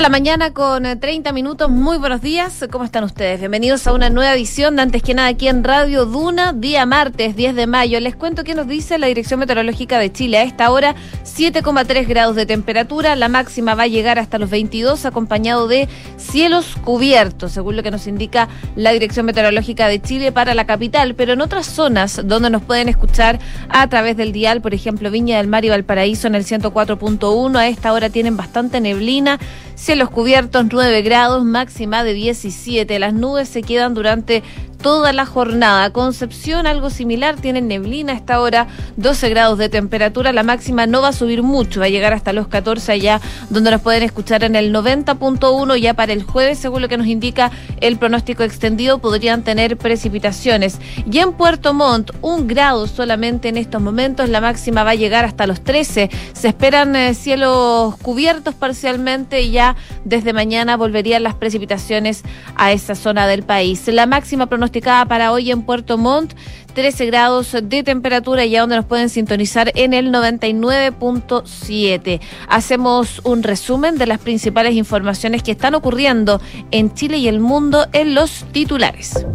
de la mañana con 30 eh, minutos. Muy buenos días. ¿Cómo están ustedes? Bienvenidos a una nueva edición de Antes que nada aquí en Radio Duna, día martes 10 de mayo. Les cuento qué nos dice la Dirección Meteorológica de Chile. A esta hora, 7,3 grados de temperatura. La máxima va a llegar hasta los 22, acompañado de cielos cubiertos, según lo que nos indica la Dirección Meteorológica de Chile para la capital. Pero en otras zonas donde nos pueden escuchar a través del dial, por ejemplo, Viña del Mar y Valparaíso en el 104.1, a esta hora tienen bastante neblina Cielos cubiertos 9 grados, máxima de 17. Las nubes se quedan durante toda la jornada. Concepción, algo similar, tiene neblina a esta hora, 12 grados de temperatura. La máxima no va a subir mucho, va a llegar hasta los 14 allá, donde nos pueden escuchar en el 90.1 ya para el jueves, según lo que nos indica el pronóstico extendido, podrían tener precipitaciones. Y en Puerto Montt, un grado solamente en estos momentos, la máxima va a llegar hasta los 13. Se esperan eh, cielos cubiertos parcialmente y ya desde mañana volverían las precipitaciones a esa zona del país. La máxima pronóstica para hoy en Puerto Montt. 13 grados de temperatura ya donde nos pueden sintonizar en el 99.7. Hacemos un resumen de las principales informaciones que están ocurriendo en Chile y el mundo en los titulares.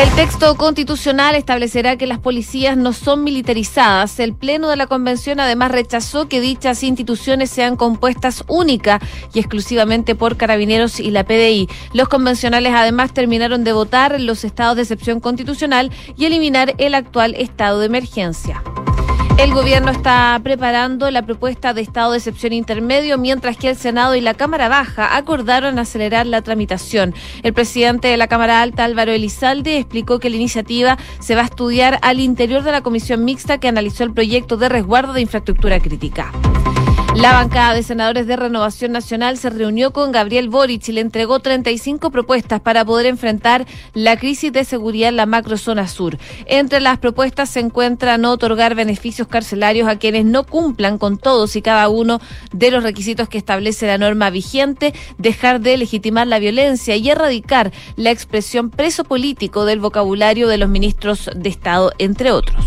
El texto constitucional establecerá que las policías no son militarizadas. El Pleno de la Convención además rechazó que dichas instituciones sean compuestas única y exclusivamente por carabineros y la PDI. Los convencionales además terminaron de votar los estados de excepción constitucional y eliminar el actual estado de emergencia. El gobierno está preparando la propuesta de estado de excepción intermedio, mientras que el Senado y la Cámara Baja acordaron acelerar la tramitación. El presidente de la Cámara Alta, Álvaro Elizalde, explicó que la iniciativa se va a estudiar al interior de la comisión mixta que analizó el proyecto de resguardo de infraestructura crítica. La bancada de senadores de Renovación Nacional se reunió con Gabriel Boric y le entregó 35 propuestas para poder enfrentar la crisis de seguridad en la macrozona sur. Entre las propuestas se encuentra no otorgar beneficios carcelarios a quienes no cumplan con todos y cada uno de los requisitos que establece la norma vigente, dejar de legitimar la violencia y erradicar la expresión preso político del vocabulario de los ministros de Estado, entre otros.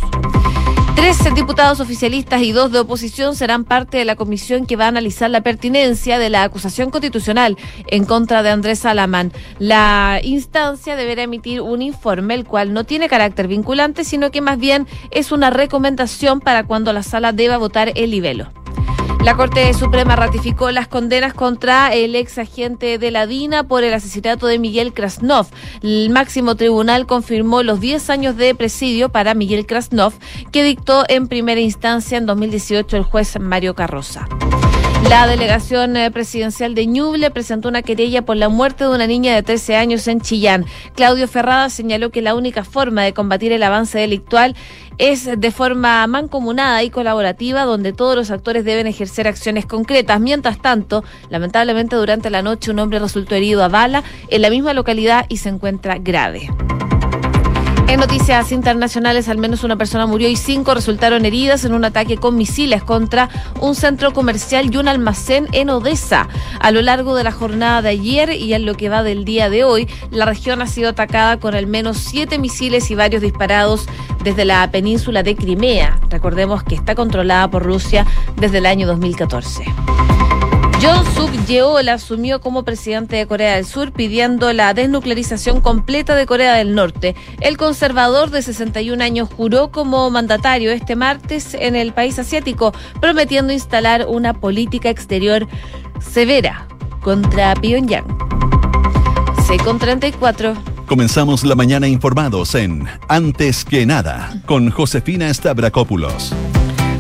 Tres diputados oficialistas y dos de oposición serán parte de la comisión que va a analizar la pertinencia de la acusación constitucional en contra de Andrés Salamán. La instancia deberá emitir un informe, el cual no tiene carácter vinculante, sino que más bien es una recomendación para cuando la sala deba votar el libelo. La Corte Suprema ratificó las condenas contra el ex agente de la DINA por el asesinato de Miguel Krasnov. El máximo tribunal confirmó los 10 años de presidio para Miguel Krasnov que dictó en primera instancia en 2018 el juez Mario Carroza. La delegación eh, presidencial de Ñuble presentó una querella por la muerte de una niña de 13 años en Chillán. Claudio Ferrada señaló que la única forma de combatir el avance delictual es de forma mancomunada y colaborativa, donde todos los actores deben ejercer acciones concretas. Mientras tanto, lamentablemente durante la noche un hombre resultó herido a bala en la misma localidad y se encuentra grave. En noticias internacionales, al menos una persona murió y cinco resultaron heridas en un ataque con misiles contra un centro comercial y un almacén en Odessa. A lo largo de la jornada de ayer y en lo que va del día de hoy, la región ha sido atacada con al menos siete misiles y varios disparados desde la península de Crimea. Recordemos que está controlada por Rusia desde el año 2014. John Suk Yeol asumió como presidente de Corea del Sur pidiendo la desnuclearización completa de Corea del Norte. El conservador de 61 años juró como mandatario este martes en el país asiático, prometiendo instalar una política exterior severa contra Pyongyang. C con 34. Comenzamos la mañana informados en Antes que nada con Josefina Stavrakopoulos.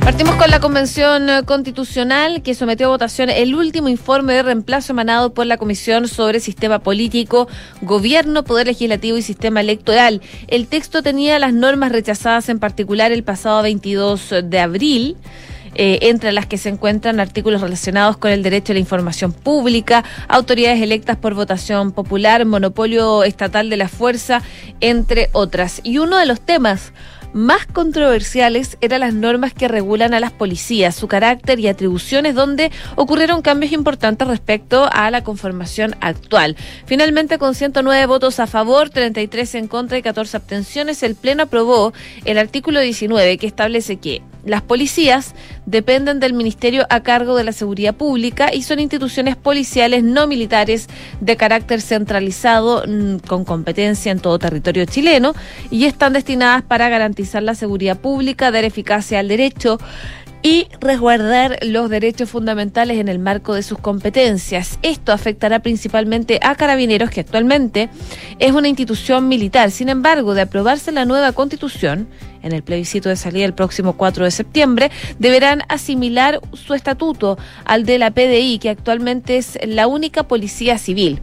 Partimos con la Convención Constitucional que sometió a votación el último informe de reemplazo emanado por la Comisión sobre Sistema Político, Gobierno, Poder Legislativo y Sistema Electoral. El texto tenía las normas rechazadas en particular el pasado 22 de abril. Eh, entre las que se encuentran artículos relacionados con el derecho a la información pública, autoridades electas por votación popular, monopolio estatal de la fuerza, entre otras. Y uno de los temas más controversiales eran las normas que regulan a las policías, su carácter y atribuciones, donde ocurrieron cambios importantes respecto a la conformación actual. Finalmente, con 109 votos a favor, 33 en contra y 14 abstenciones, el Pleno aprobó el artículo 19 que establece que las policías dependen del Ministerio a cargo de la Seguridad Pública y son instituciones policiales no militares de carácter centralizado mm, con competencia en todo territorio chileno y están destinadas para garantizar la seguridad pública, dar eficacia al derecho, y resguardar los derechos fundamentales en el marco de sus competencias. Esto afectará principalmente a carabineros, que actualmente es una institución militar. Sin embargo, de aprobarse la nueva constitución, en el plebiscito de salida el próximo 4 de septiembre, deberán asimilar su estatuto al de la PDI, que actualmente es la única policía civil.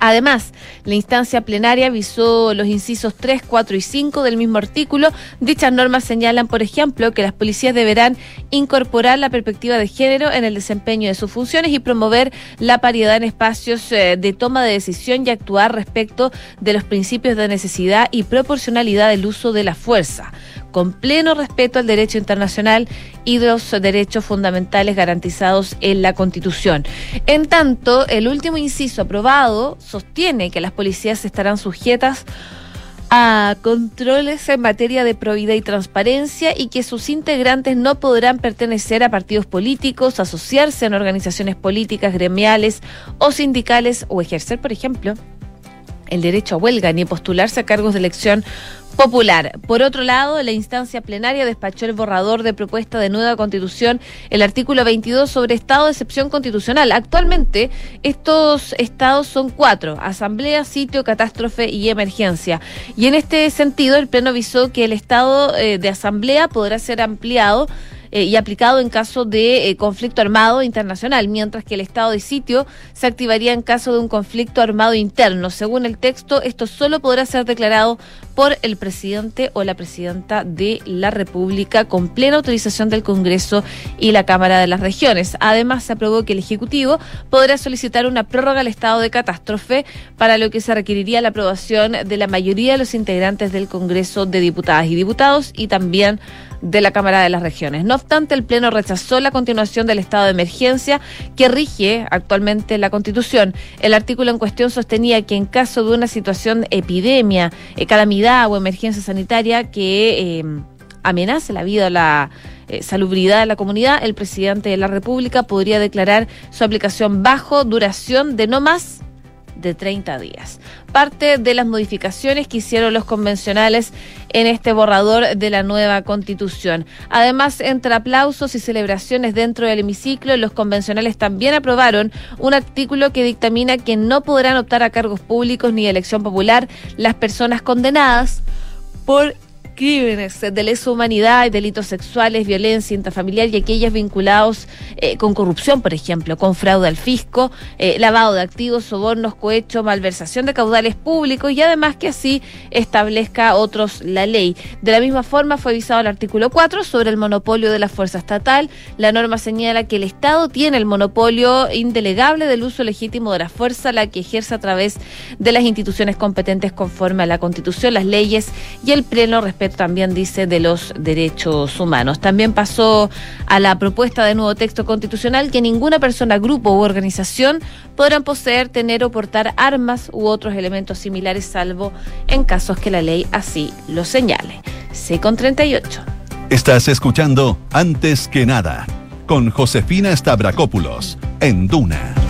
Además, la instancia plenaria visó los incisos 3, 4 y 5 del mismo artículo. Dichas normas señalan, por ejemplo, que las policías deberán incorporar la perspectiva de género en el desempeño de sus funciones y promover la paridad en espacios eh, de toma de decisión y actuar respecto de los principios de necesidad y proporcionalidad del uso de la fuerza con pleno respeto al derecho internacional y los derechos fundamentales garantizados en la Constitución. En tanto, el último inciso aprobado sostiene que las policías estarán sujetas a controles en materia de probidad y transparencia y que sus integrantes no podrán pertenecer a partidos políticos, asociarse en organizaciones políticas, gremiales o sindicales o ejercer, por ejemplo, el derecho a huelga ni postularse a cargos de elección popular. Por otro lado, la instancia plenaria despachó el borrador de propuesta de nueva constitución, el artículo 22 sobre estado de excepción constitucional. Actualmente, estos estados son cuatro, asamblea, sitio, catástrofe y emergencia. Y en este sentido, el Pleno avisó que el estado eh, de asamblea podrá ser ampliado eh, y aplicado en caso de eh, conflicto armado internacional, mientras que el estado de sitio se activaría en caso de un conflicto armado interno. Según el texto, esto solo podrá ser declarado por el presidente o la presidenta de la República con plena autorización del Congreso y la Cámara de las Regiones. Además, se aprobó que el Ejecutivo podrá solicitar una prórroga al estado de catástrofe, para lo que se requeriría la aprobación de la mayoría de los integrantes del Congreso de Diputadas y Diputados y también de la Cámara de las Regiones. No obstante, el Pleno rechazó la continuación del estado de emergencia que rige actualmente la Constitución. El artículo en cuestión sostenía que en caso de una situación de epidemia, eh, calamidad o emergencia sanitaria que eh, amenace la vida o la eh, salubridad de la comunidad, el presidente de la República podría declarar su aplicación bajo duración de no más de 30 días. Parte de las modificaciones que hicieron los convencionales en este borrador de la nueva constitución. Además, entre aplausos y celebraciones dentro del hemiciclo, los convencionales también aprobaron un artículo que dictamina que no podrán optar a cargos públicos ni elección popular las personas condenadas por crímenes de lesa humanidad delitos sexuales, violencia intrafamiliar y aquellas vinculados eh, con corrupción, por ejemplo, con fraude al fisco, eh, lavado de activos, sobornos, cohecho, malversación de caudales públicos y además que así establezca otros la ley. De la misma forma fue avisado el artículo 4 sobre el monopolio de la fuerza estatal. La norma señala que el Estado tiene el monopolio indelegable del uso legítimo de la fuerza, la que ejerce a través de las instituciones competentes conforme a la Constitución, las leyes y el pleno respeto también dice de los derechos humanos. También pasó a la propuesta de nuevo texto constitucional que ninguna persona, grupo u organización podrán poseer, tener o portar armas u otros elementos similares salvo en casos que la ley así lo señale. C con 38. Estás escuchando Antes que nada con Josefina Stavrakopoulos en Duna.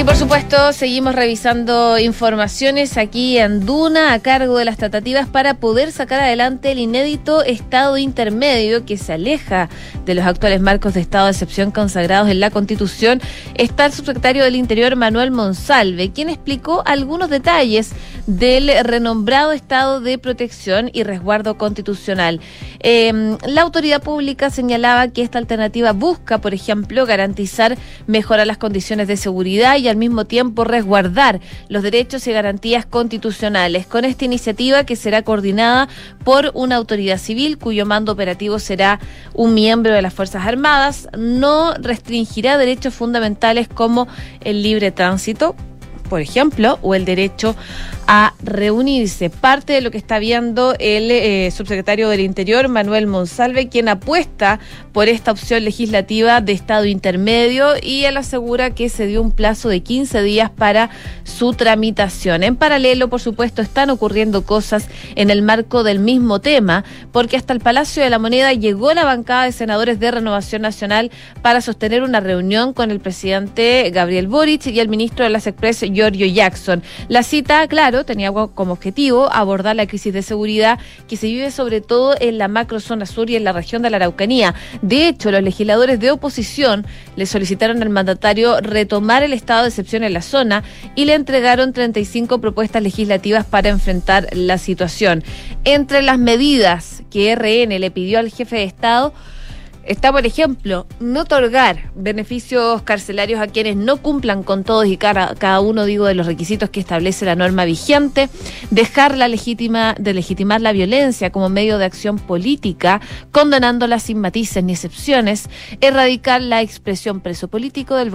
Y por supuesto, seguimos revisando informaciones aquí en Duna a cargo de las tratativas para poder sacar adelante el inédito estado intermedio que se aleja de los actuales marcos de estado de excepción consagrados en la Constitución. Está el subsecretario del Interior, Manuel Monsalve, quien explicó algunos detalles del renombrado estado de protección y resguardo constitucional. Em, la autoridad pública señalaba que esta alternativa busca, por ejemplo, garantizar mejorar las condiciones de seguridad y al mismo tiempo resguardar los derechos y garantías constitucionales. Con esta iniciativa que será coordinada por una autoridad civil cuyo mando operativo será un miembro de las Fuerzas Armadas, no restringirá derechos fundamentales como el libre tránsito, por ejemplo, o el derecho a reunirse. Parte de lo que está viendo el eh, subsecretario del Interior, Manuel Monsalve, quien apuesta por esta opción legislativa de estado intermedio y él asegura que se dio un plazo de 15 días para su tramitación. En paralelo, por supuesto, están ocurriendo cosas en el marco del mismo tema, porque hasta el Palacio de la Moneda llegó la bancada de senadores de Renovación Nacional para sostener una reunión con el presidente Gabriel Boric y el ministro de las Express, Giorgio Jackson. La cita, claro, tenía como objetivo abordar la crisis de seguridad que se vive sobre todo en la macrozona sur y en la región de la Araucanía. De hecho, los legisladores de oposición le solicitaron al mandatario retomar el estado de excepción en la zona y le entregaron 35 propuestas legislativas para enfrentar la situación. Entre las medidas que RN le pidió al jefe de Estado, Está, por ejemplo, no otorgar beneficios carcelarios a quienes no cumplan con todos y cada, cada uno, digo, de los requisitos que establece la norma vigente, dejar la legítima, de legitimar la violencia como medio de acción política, condenándola sin matices ni excepciones, erradicar la expresión preso político del,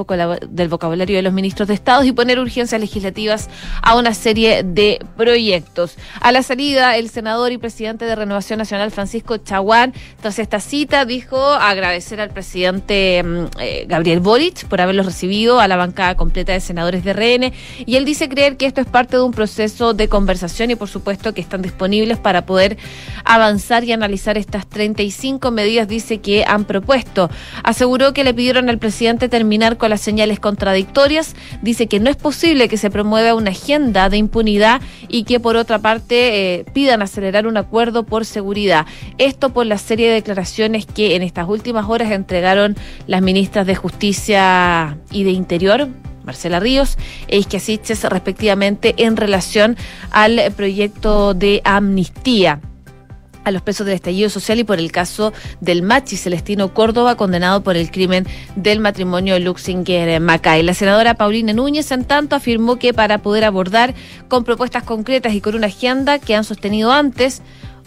del vocabulario de los ministros de Estado y poner urgencias legislativas a una serie de proyectos. A la salida, el senador y presidente de Renovación Nacional, Francisco Chaguán, tras esta cita, dijo agradecer al presidente mm, eh, Gabriel Boric por haberlos recibido a la bancada completa de senadores de RN y él dice creer que esto es parte de un proceso de conversación y por supuesto que están disponibles para poder avanzar y analizar estas 35 medidas, dice que han propuesto. Aseguró que le pidieron al presidente terminar con las señales contradictorias, dice que no es posible que se promueva una agenda de impunidad y que por otra parte eh, pidan acelerar un acuerdo por seguridad. Esto por la serie de declaraciones que en esta últimas horas entregaron las ministras de Justicia y de Interior, Marcela Ríos e Isquia respectivamente, en relación al proyecto de amnistía a los presos del estallido social y por el caso del machi Celestino Córdoba, condenado por el crimen del matrimonio Luxinger-Macay. La senadora Paulina Núñez, en tanto, afirmó que para poder abordar con propuestas concretas y con una agenda que han sostenido antes,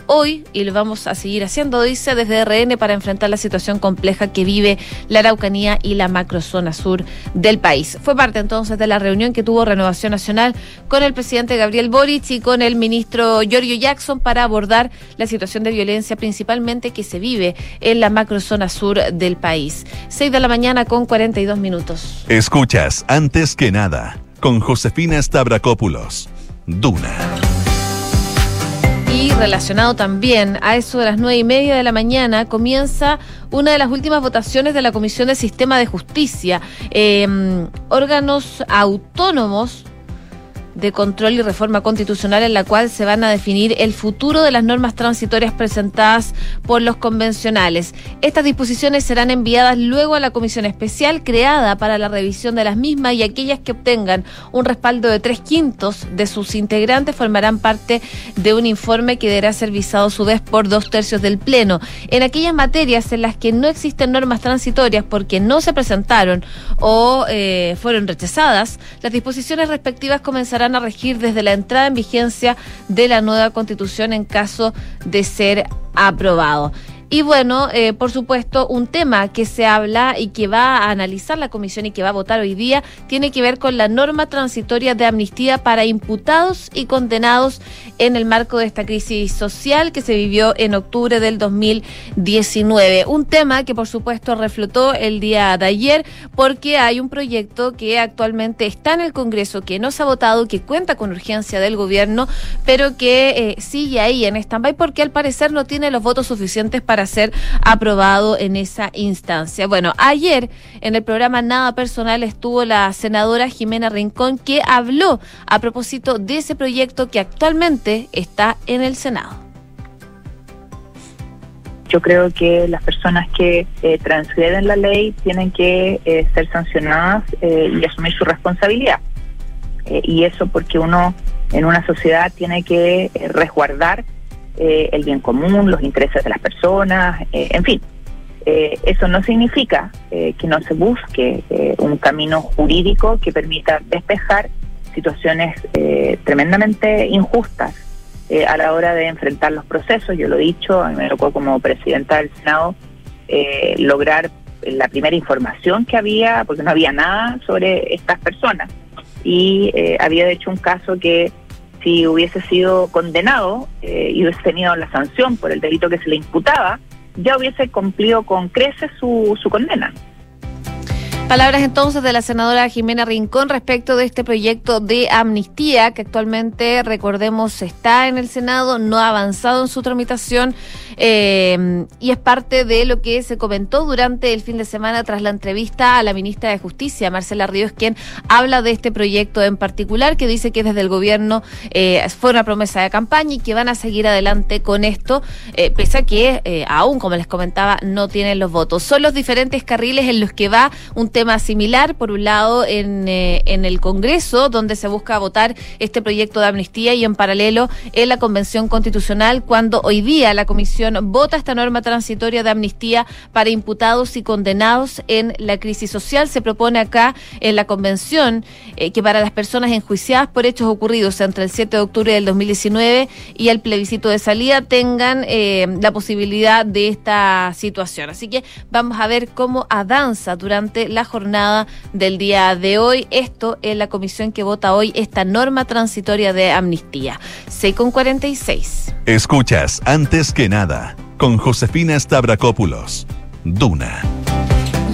hoy y lo vamos a seguir haciendo, dice, desde RN para enfrentar la situación compleja que vive la Araucanía y la macrozona sur del país. Fue parte entonces de la reunión que tuvo Renovación Nacional con el presidente Gabriel Boric y con el ministro Giorgio Jackson para abordar la situación de violencia principalmente que se vive en la macrozona sur del país. 6 de la mañana con 42 minutos. Escuchas antes que nada con Josefina Stavrakopoulos. Duna. Relacionado también a eso de las nueve y media de la mañana comienza una de las últimas votaciones de la Comisión de Sistema de Justicia. Em, órganos autónomos de control y reforma constitucional en la cual se van a definir el futuro de las normas transitorias presentadas por los convencionales. Estas disposiciones serán enviadas luego a la comisión especial creada para la revisión de las mismas y aquellas que obtengan un respaldo de tres quintos de sus integrantes formarán parte de un informe que deberá ser visado a su vez por dos tercios del Pleno. En aquellas materias en las que no existen normas transitorias porque no se presentaron o eh, fueron rechazadas, las disposiciones respectivas comenzarán a regir desde la entrada en vigencia de la nueva constitución en caso de ser aprobado. Y bueno, eh, por supuesto, un tema que se habla y que va a analizar la comisión y que va a votar hoy día tiene que ver con la norma transitoria de amnistía para imputados y condenados en el marco de esta crisis social que se vivió en octubre del 2019. Un tema que por supuesto reflotó el día de ayer porque hay un proyecto que actualmente está en el Congreso, que no se ha votado, que cuenta con urgencia del gobierno, pero que eh, sigue ahí en stand-by porque al parecer no tiene los votos suficientes para para ser aprobado en esa instancia. Bueno, ayer en el programa Nada Personal estuvo la senadora Jimena Rincón que habló a propósito de ese proyecto que actualmente está en el Senado. Yo creo que las personas que eh, transgreden la ley tienen que eh, ser sancionadas eh, y asumir su responsabilidad. y eso porque uno en una sociedad tiene que resguardar eh, el bien común, los intereses de las personas, eh, en fin. Eh, eso no significa que no se busque un camino jurídico que permita despejar situaciones tremendamente injustas a la hora de enfrentar los procesos. Yo lo he dicho, a mí me tocó como presidenta del Senado lograr la primera información que había, porque no había nada sobre estas personas. Y había de hecho un caso que si hubiese sido condenado eh, y hubiese tenido la sanción por el delito que se le imputaba, ya hubiese cumplido con creces su, su condena. Palabras entonces de la senadora Jimena Rincón respecto de este proyecto de amnistía que actualmente, recordemos, está en el Senado, no ha avanzado en su tramitación eh, y es parte de lo que se comentó durante el fin de semana tras la entrevista a la ministra de Justicia, Marcela Ríos, quien habla de este proyecto en particular, que dice que desde el gobierno eh, fue una promesa de campaña y que van a seguir adelante con esto, eh, pese a que aún, como les comentaba, no tienen los votos. Son los diferentes carriles en los que va un tema similar, por un lado en, eh, en el Congreso, donde se busca votar este proyecto de amnistía y en paralelo en la Convención Constitucional, cuando hoy día la Comisión vota esta norma transitoria de amnistía para imputados y condenados en la crisis social. Se propone acá en la Convención eh, que para las personas enjuiciadas por hechos ocurridos entre el 7 de octubre del 2019 y el plebiscito de salida tengan eh, la posibilidad de esta situación. Así que vamos a ver cómo avanza durante la jornada del día de hoy. Esto es la comisión que vota hoy esta norma transitoria de amnistía. 6 con 46. Escuchas antes que nada con Josefina Stavrakopoulos. Duna.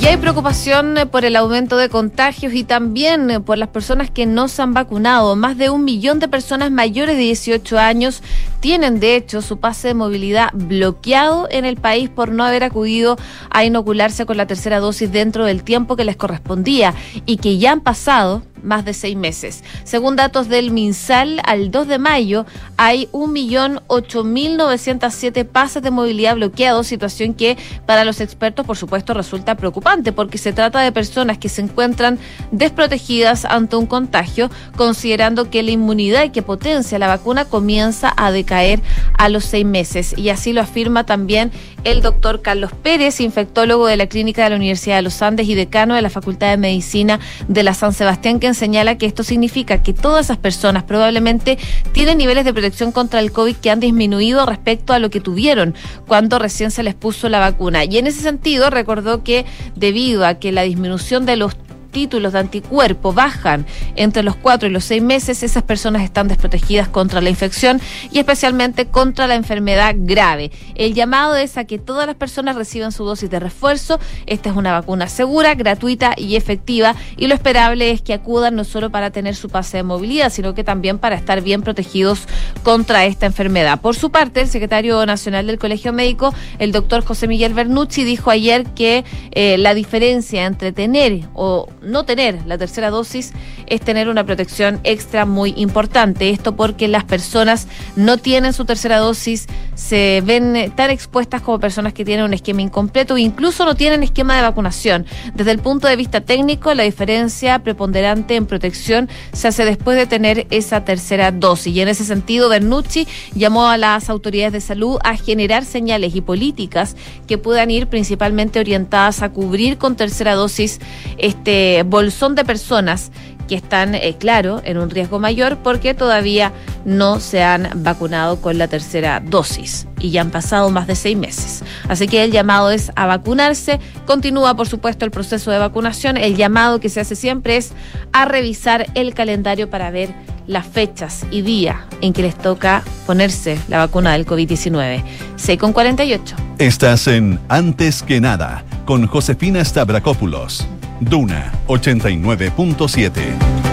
Y hay preocupación eh, por el aumento de contagios y también eh, por las personas que no se han vacunado. Más de un millón de personas mayores de 18 años tienen, de hecho, su pase de movilidad bloqueado en el país por no haber acudido a inocularse con la tercera dosis dentro del tiempo que les correspondía y que ya han pasado más de seis meses. Según datos del MinSal, al 2 de mayo hay 1.008.907 pases de movilidad bloqueados, situación que para los expertos, por supuesto, resulta preocupante porque se trata de personas que se encuentran desprotegidas ante un contagio, considerando que la inmunidad que potencia la vacuna comienza a decaer a los seis meses. Y así lo afirma también el doctor Carlos Pérez, infectólogo de la Clínica de la Universidad de los Andes y decano de la Facultad de Medicina de la San Sebastián, que señala que esto significa que todas esas personas probablemente tienen niveles de protección contra el COVID que han disminuido respecto a lo que tuvieron cuando recién se les puso la vacuna. Y en ese sentido recordó que debido a que la disminución de los títulos de anticuerpo bajan entre los cuatro y los seis meses, esas personas están desprotegidas contra la infección y especialmente contra la enfermedad grave. El llamado es a que todas las personas reciban su dosis de refuerzo. Esta es una vacuna segura, gratuita y efectiva y lo esperable es que acudan no solo para tener su pase de movilidad, sino que también para estar bien protegidos contra esta enfermedad. Por su parte, el secretario nacional del Colegio Médico, el doctor José Miguel Bernucci, dijo ayer que eh, la diferencia entre tener o no tener la tercera dosis es tener una protección extra muy importante. Esto porque las personas no tienen su tercera dosis, se ven tan expuestas como personas que tienen un esquema incompleto incluso no tienen esquema de vacunación. Desde el punto de vista técnico, la diferencia preponderante en protección se hace después de tener esa tercera dosis. Y en ese sentido, Bernucci llamó a las autoridades de salud a generar señales y políticas que puedan ir principalmente orientadas a cubrir con tercera dosis este bolsón de personas que están, eh, claro, en un riesgo mayor porque todavía no se han vacunado con la tercera dosis y ya han pasado más de seis meses. Así que el llamado es a vacunarse. Continúa, por supuesto, el proceso de vacunación. El llamado que se hace siempre es a revisar el calendario para ver las fechas y día en que les toca ponerse la vacuna del COVID-19. 6 con 48. Estás en Antes que nada con Josefina Stavrakopoulos. Duna 89.7.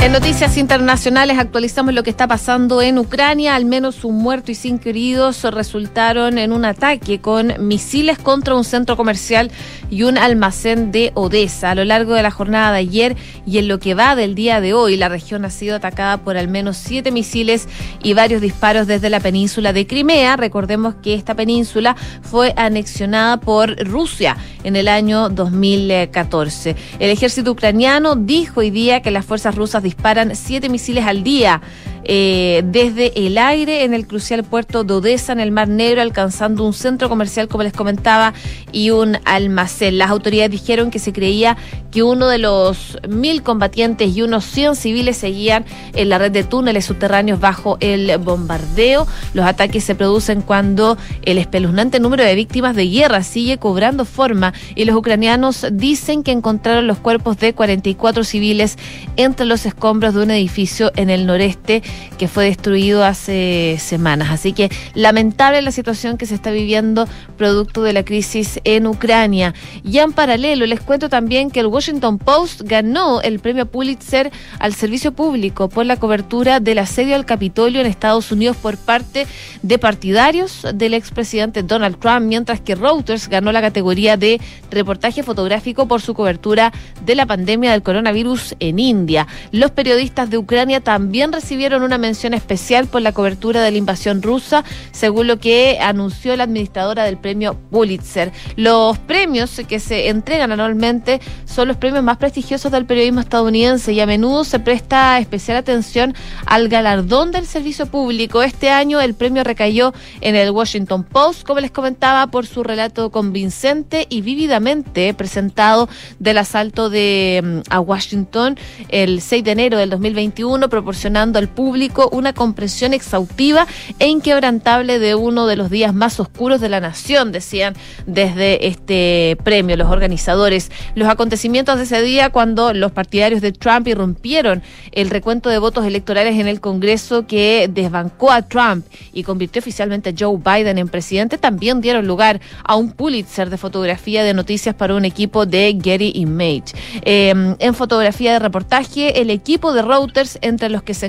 En noticias internacionales actualizamos lo que está pasando en Ucrania. Al menos un muerto y cinco heridos resultaron en un ataque con misiles contra un centro comercial y un almacén de Odessa. A lo largo de la jornada de ayer y en lo que va del día de hoy, la región ha sido atacada por al menos siete misiles y varios disparos desde la península de Crimea. Recordemos que esta península fue anexionada por Rusia en el año 2014. El ejército ucraniano dijo hoy día que las fuerzas rusas disparan siete misiles al día eh, desde el aire en el crucial puerto de Odessa en el Mar Negro, alcanzando un centro comercial, como les comentaba, y un almacén. Las autoridades dijeron que se creía que uno de los mil combatientes y unos 100 civiles seguían en la red de túneles subterráneos bajo el bombardeo. Los ataques se producen cuando el espeluznante número de víctimas de guerra sigue cobrando forma y los ucranianos dicen que encontraron los cuerpos de 44 civiles entre los escombros de un edificio en el noreste que fue destruido hace semanas. Así que lamentable la situación que se está viviendo producto de la crisis en Ucrania. Y en paralelo, les cuento también que el Washington Post ganó el premio Pulitzer al servicio público por la cobertura del asedio al Capitolio en Estados Unidos por parte de partidarios del expresidente Donald Trump, mientras que Reuters ganó la categoría de reportaje fotográfico por su cobertura de la pandemia del coronavirus en India. Los periodistas de Ucrania también recibieron una mención especial por la cobertura de la invasión rusa, según lo que anunció la administradora del premio Pulitzer. Los premios que se entregan anualmente son los premios más prestigiosos del periodismo estadounidense y a menudo se presta especial atención al galardón del servicio público. Este año el premio recayó en el Washington Post, como les comentaba, por su relato convincente y vívidamente presentado del asalto de mm, a Washington el 6 de enero del 2021, proporcionando al público una comprensión exhaustiva e inquebrantable de uno de los días más oscuros de la nación, decían desde este premio los organizadores. Los acontecimientos de ese día cuando los partidarios de Trump irrumpieron el recuento de votos electorales en el Congreso que desbancó a Trump y convirtió oficialmente a Joe Biden en presidente, también dieron lugar a un Pulitzer de fotografía de noticias para un equipo de Getty Image. Em, en fotografía de reportaje, el equipo de Reuters, entre los que se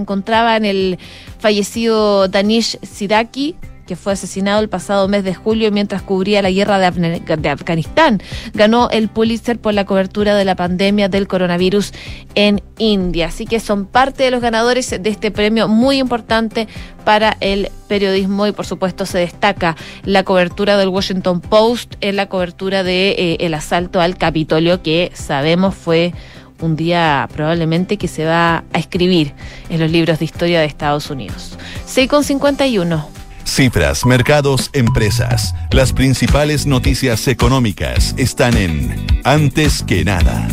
encontraban el fallecido Danish Sidaki, que fue asesinado el pasado mes de julio mientras cubría la guerra de, Afganistán. Ganó el Pulitzer por la cobertura de la pandemia del coronavirus en India. Así que son parte de los ganadores de este premio muy importante para el periodismo y por supuesto se destaca la cobertura del Washington Post en la cobertura de eh, asalto al Capitolio que sabemos fue un día probablemente que se va a escribir en los libros de historia de Estados Unidos. 6,51. Cifras, mercados, empresas. Las principales noticias económicas están en Antes que nada.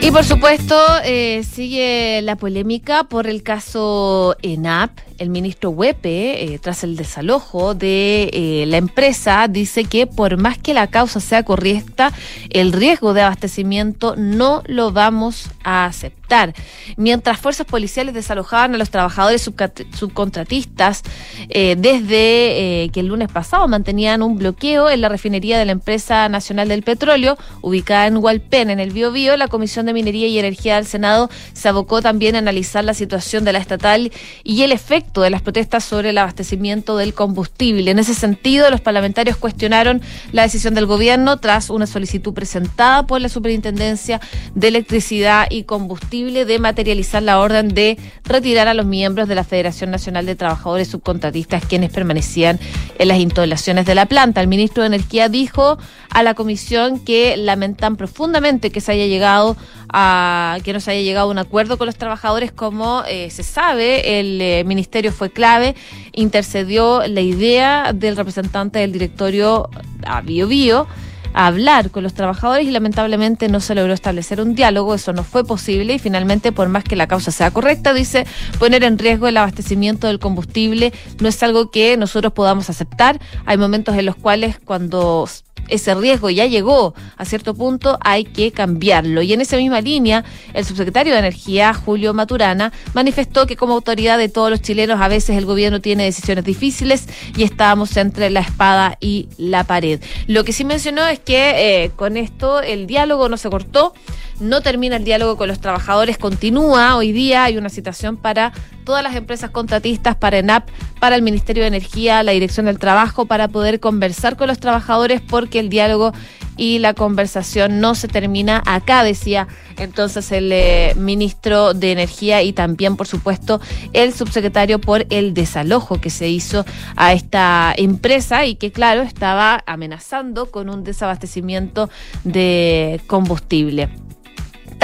Y por supuesto, eh, sigue la polémica por el caso ENAP. El ministro Huepe, eh, tras el desalojo de eh, la empresa, dice que por más que la causa sea correcta, el riesgo de abastecimiento no lo vamos a aceptar. Mientras fuerzas policiales desalojaban a los trabajadores subcontratistas desde que el lunes pasado mantenían un bloqueo en la refinería de la empresa nacional del petróleo, ubicada en Hualpén, en el Biobío, la Comisión de Minería y Energía del Senado se abocó también a analizar la situación de la estatal y el efecto de las protestas sobre el abastecimiento del combustible. En ese sentido, los parlamentarios cuestionaron la decisión del gobierno tras una solicitud presentada por la Superintendencia de Electricidad y Combustible de materializar la orden de retirar a los miembros de la Federación Nacional de Trabajadores Subcontratistas quienes permanecían en las instalaciones de la planta. El ministro de Energía dijo a la comisión que lamentan profundamente que se haya llegado a que no se haya llegado a un acuerdo con los trabajadores, como eh, se sabe, el eh, ministerio fue clave, intercedió la idea del representante del directorio a Bio Bio a hablar con los trabajadores y lamentablemente no se logró establecer un diálogo, eso no fue posible y finalmente por más que la causa sea correcta, dice, poner en riesgo el abastecimiento del combustible no es algo que nosotros podamos aceptar. Hay momentos en los cuales cuando ese riesgo ya llegó a cierto punto, hay que cambiarlo. Y en esa misma línea, el subsecretario de Energía, Julio Maturana, manifestó que como autoridad de todos los chilenos, a veces el gobierno tiene decisiones difíciles y estábamos entre la espada y la pared. Lo que sí mencionó es que eh, con esto el diálogo no se cortó no termina el diálogo con los trabajadores, continúa. Hoy día hay una citación para todas las empresas contratistas, para ENAP, para el Ministerio de Energía, la Dirección del Trabajo, para poder conversar con los trabajadores porque el diálogo y la conversación no se termina acá, decía entonces el eh, ministro de Energía y también, por supuesto, el subsecretario por el desalojo que se hizo a esta empresa y que, claro, estaba amenazando con un desabastecimiento de combustible.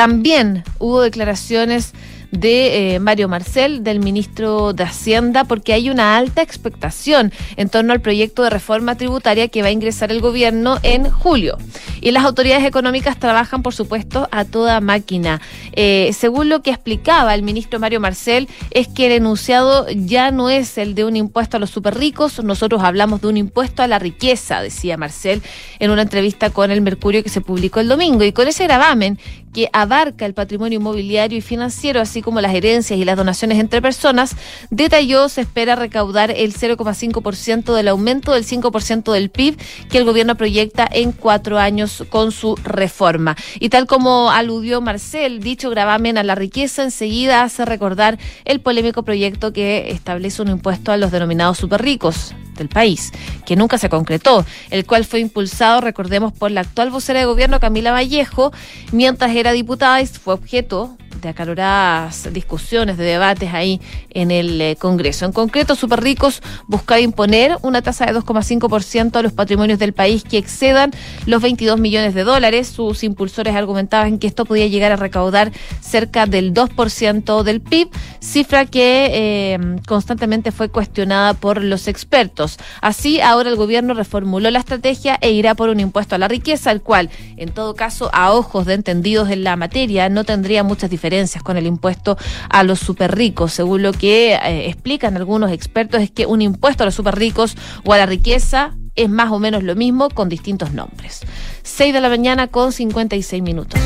También hubo declaraciones de eh, Mario Marcel, del ministro de Hacienda, porque hay una alta expectación en torno al proyecto de reforma tributaria que va a ingresar el gobierno en julio. Y las autoridades económicas trabajan, por supuesto, a toda máquina. Eh, según lo que explicaba el ministro Mario Marcel, es que el enunciado ya no es el de un impuesto a los super ricos, nosotros hablamos de un impuesto a la riqueza, decía Marcel en una entrevista con el Mercurio que se publicó el domingo. Y con ese gravamen que abarca el patrimonio inmobiliario y financiero, así como las herencias y las donaciones entre personas, detalló se espera recaudar el 0,5% del aumento del 5% del PIB que el gobierno proyecta en cuatro años con su reforma. Y tal como aludió Marcel, dicho gravamen a la riqueza enseguida hace recordar el polémico proyecto que establece un impuesto a los denominados superricos del país, que nunca se concretó, el cual fue impulsado, recordemos, por la actual vocera de gobierno, Camila Vallejo, mientras era diputada y fue objeto de acaloradas discusiones, de debates ahí en el eh, Congreso. En concreto, Superricos buscaba imponer una tasa de 2,5% a los patrimonios del país que excedan los 22 millones de dólares. Sus impulsores argumentaban que esto podía llegar a recaudar cerca del 2% del PIB, cifra que eh, constantemente fue cuestionada por los expertos. Así, ahora el gobierno reformuló la estrategia e irá por un impuesto a la riqueza, el cual, en todo caso, a ojos de entendidos en la materia, no tendría muchas diferencias con el impuesto a los super ricos. Según lo que eh, explican algunos expertos, es que un impuesto a los super ricos o a la riqueza es más o menos lo mismo con distintos nombres. 6 de la mañana con 56 minutos.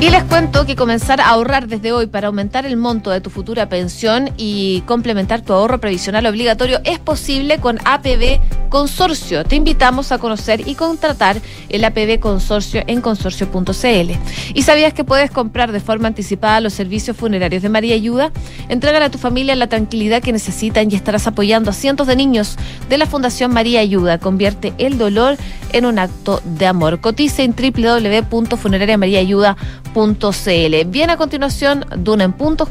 Y les cuento que comenzar a ahorrar desde hoy para aumentar el monto de tu futura pensión y complementar tu ahorro previsional obligatorio es posible con APB Consorcio. Te invitamos a conocer y contratar el APB Consorcio en consorcio.cl. ¿Y sabías que puedes comprar de forma anticipada los servicios funerarios de María Ayuda? Entregan a tu familia la tranquilidad que necesitan y estarás apoyando a cientos de niños de la Fundación María Ayuda. Convierte el dolor en un acto de amor. Cotiza en www.funerariamariaayuda.cl. Bien a continuación, Duna en punto